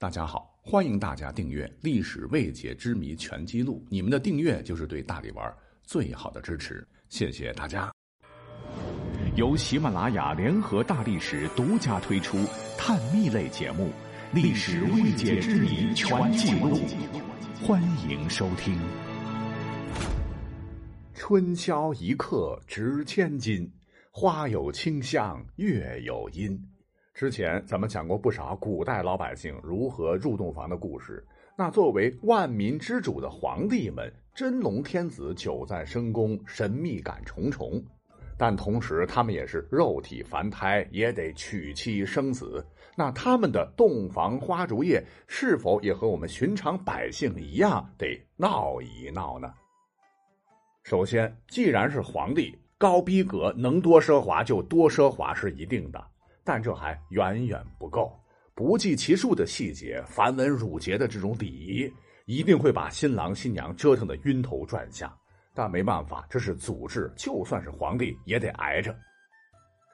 大家好，欢迎大家订阅《历史未解之谜全记录》，你们的订阅就是对大力丸最好的支持，谢谢大家。由喜马拉雅联合大历史独家推出探秘类节目《历史未解之谜全记录》，欢迎收听。春宵一刻值千金，花有清香，月有阴。之前咱们讲过不少古代老百姓如何入洞房的故事。那作为万民之主的皇帝们，真龙天子久在深宫，神秘感重重。但同时，他们也是肉体凡胎，也得娶妻生子。那他们的洞房花烛夜，是否也和我们寻常百姓一样，得闹一闹呢？首先，既然是皇帝，高逼格，能多奢华就多奢华是一定的。但这还远远不够，不计其数的细节、繁文缛节的这种礼仪，一定会把新郎新娘折腾的晕头转向。但没办法，这是祖制，就算是皇帝也得挨着。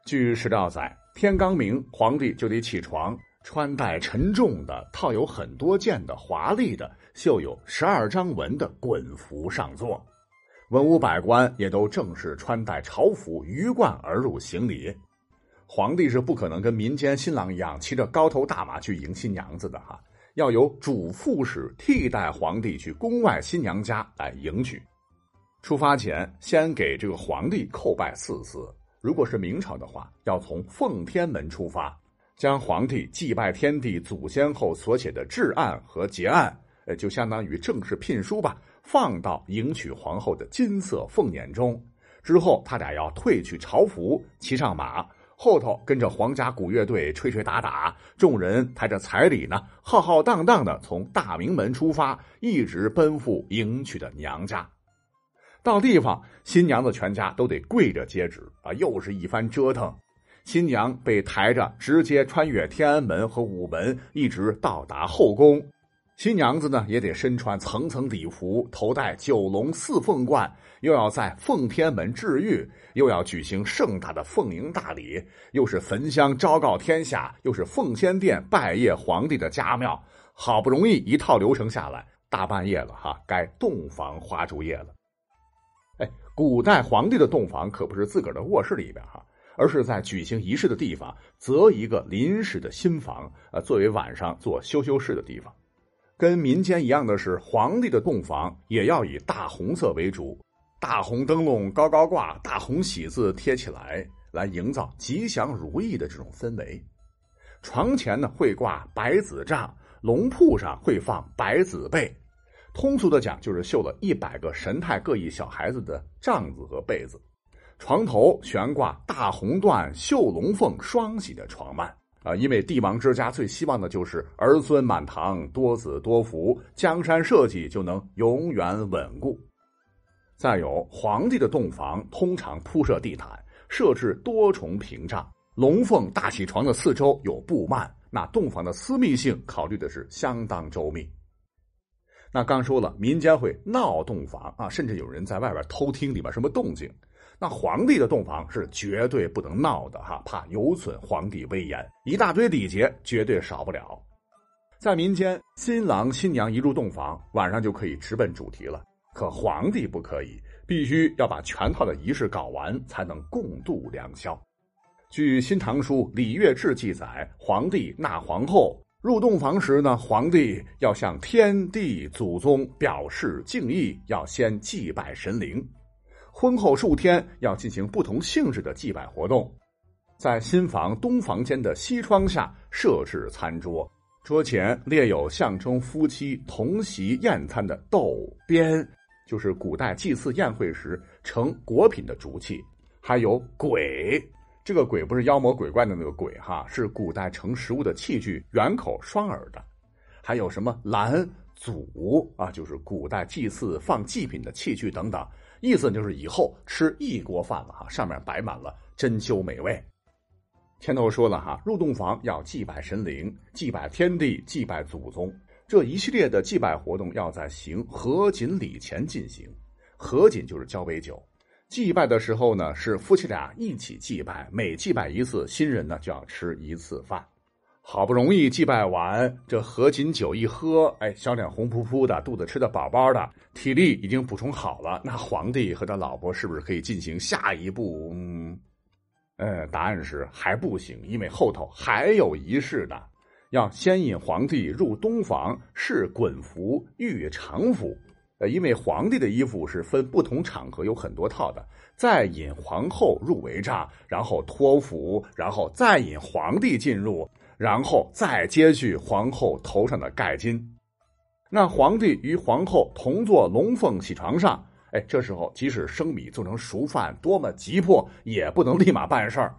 据史料载，天刚明，皇帝就得起床，穿戴沉重的、套有很多件的、华丽的、绣有十二章纹的衮服上座，文武百官也都正式穿戴朝服，鱼贯而入行礼。皇帝是不可能跟民间新郎一样骑着高头大马去迎新娘子的哈，要由主副使替代皇帝去宫外新娘家来迎娶。出发前先给这个皇帝叩拜四次，如果是明朝的话，要从奉天门出发，将皇帝祭拜天地祖先后所写的制案和结案，呃，就相当于正式聘书吧，放到迎娶皇后的金色凤辇中。之后他俩要褪去朝服，骑上马。后头跟着皇家鼓乐队吹吹打打，众人抬着彩礼呢，浩浩荡荡的从大明门出发，一直奔赴迎娶的娘家。到地方，新娘子全家都得跪着接旨啊，又是一番折腾。新娘被抬着直接穿越天安门和午门，一直到达后宫。新娘子呢，也得身穿层层礼服，头戴九龙四凤冠，又要在奉天门治愈，又要举行盛大的凤迎大礼，又是焚香昭告天下，又是奉先殿拜谒皇帝的家庙，好不容易一套流程下来，大半夜了哈，该洞房花烛夜了。哎，古代皇帝的洞房可不是自个儿的卧室里边哈，而是在举行仪式的地方择一个临时的新房，呃，作为晚上做羞羞事的地方。跟民间一样的是，皇帝的洞房也要以大红色为主，大红灯笼高高挂，大红喜字贴起来，来营造吉祥如意的这种氛围。床前呢会挂白子帐，龙铺上会放白子被，通俗的讲就是绣了一百个神态各异小孩子的帐子和被子。床头悬挂大红缎绣龙凤双喜的床幔。啊，因为帝王之家最希望的就是儿孙满堂、多子多福，江山社稷就能永远稳固。再有，皇帝的洞房通常铺设地毯，设置多重屏障，龙凤大喜床的四周有布幔，那洞房的私密性考虑的是相当周密。那刚说了，民间会闹洞房啊，甚至有人在外边偷听里边什么动静。那皇帝的洞房是绝对不能闹的哈，怕有损皇帝威严。一大堆礼节绝对少不了。在民间，新郎新娘一入洞房，晚上就可以直奔主题了。可皇帝不可以，必须要把全套的仪式搞完，才能共度良宵。据《新唐书·礼乐志》记载，皇帝纳皇后入洞房时呢，皇帝要向天地祖宗表示敬意，要先祭拜神灵。婚后数天要进行不同性质的祭拜活动，在新房东房间的西窗下设置餐桌，桌前列有象征夫妻同席宴餐的豆鞭，就是古代祭祀宴会时盛果品的竹器，还有簋，这个簋不是妖魔鬼怪的那个鬼哈，是古代盛食物的器具，圆口双耳的，还有什么篮、祖啊，就是古代祭祀放祭品的器具等等。意思就是以后吃一锅饭了哈，上面摆满了珍馐美味。前头说了哈，入洞房要祭拜神灵、祭拜天地、祭拜祖宗，这一系列的祭拜活动要在行合卺礼前进行。合卺就是交杯酒。祭拜的时候呢，是夫妻俩一起祭拜，每祭拜一次，新人呢就要吃一次饭。好不容易祭拜完，这合卺酒一喝，哎，小脸红扑扑的，肚子吃的饱饱的，体力已经补充好了。那皇帝和他老婆是不是可以进行下一步？嗯，呃，答案是还不行，因为后头还有仪式呢，要先引皇帝入东房试衮服、御常服。呃，因为皇帝的衣服是分不同场合有很多套的，再引皇后入帷帐，然后脱服，然后再引皇帝进入，然后再接续皇后头上的盖巾。那皇帝与皇后同坐龙凤喜床上，哎，这时候即使生米做成熟饭，多么急迫，也不能立马办事儿。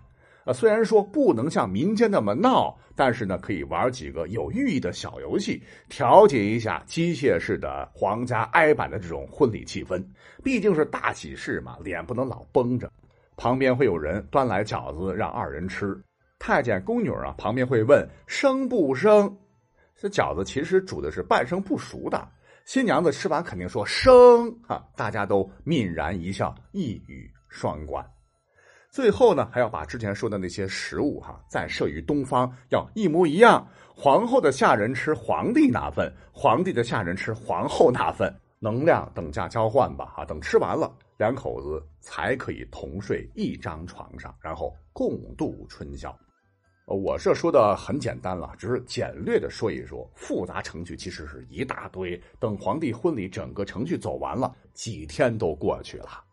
呃，虽然说不能像民间那么闹，但是呢，可以玩几个有寓意的小游戏，调节一下机械式的皇家哀板的这种婚礼气氛。毕竟是大喜事嘛，脸不能老绷着。旁边会有人端来饺子让二人吃，太监宫女啊，旁边会问生不生。这饺子其实煮的是半生不熟的，新娘子吃完肯定说生啊，大家都泯然一笑，一语双关。最后呢，还要把之前说的那些食物哈，再设于东方，要一模一样。皇后的下人吃皇帝那份，皇帝的下人吃皇后那份，能量等价交换吧。哈，等吃完了，两口子才可以同睡一张床上，然后共度春宵。我这说的很简单了，只是简略的说一说，复杂程序其实是一大堆。等皇帝婚礼整个程序走完了，几天都过去了。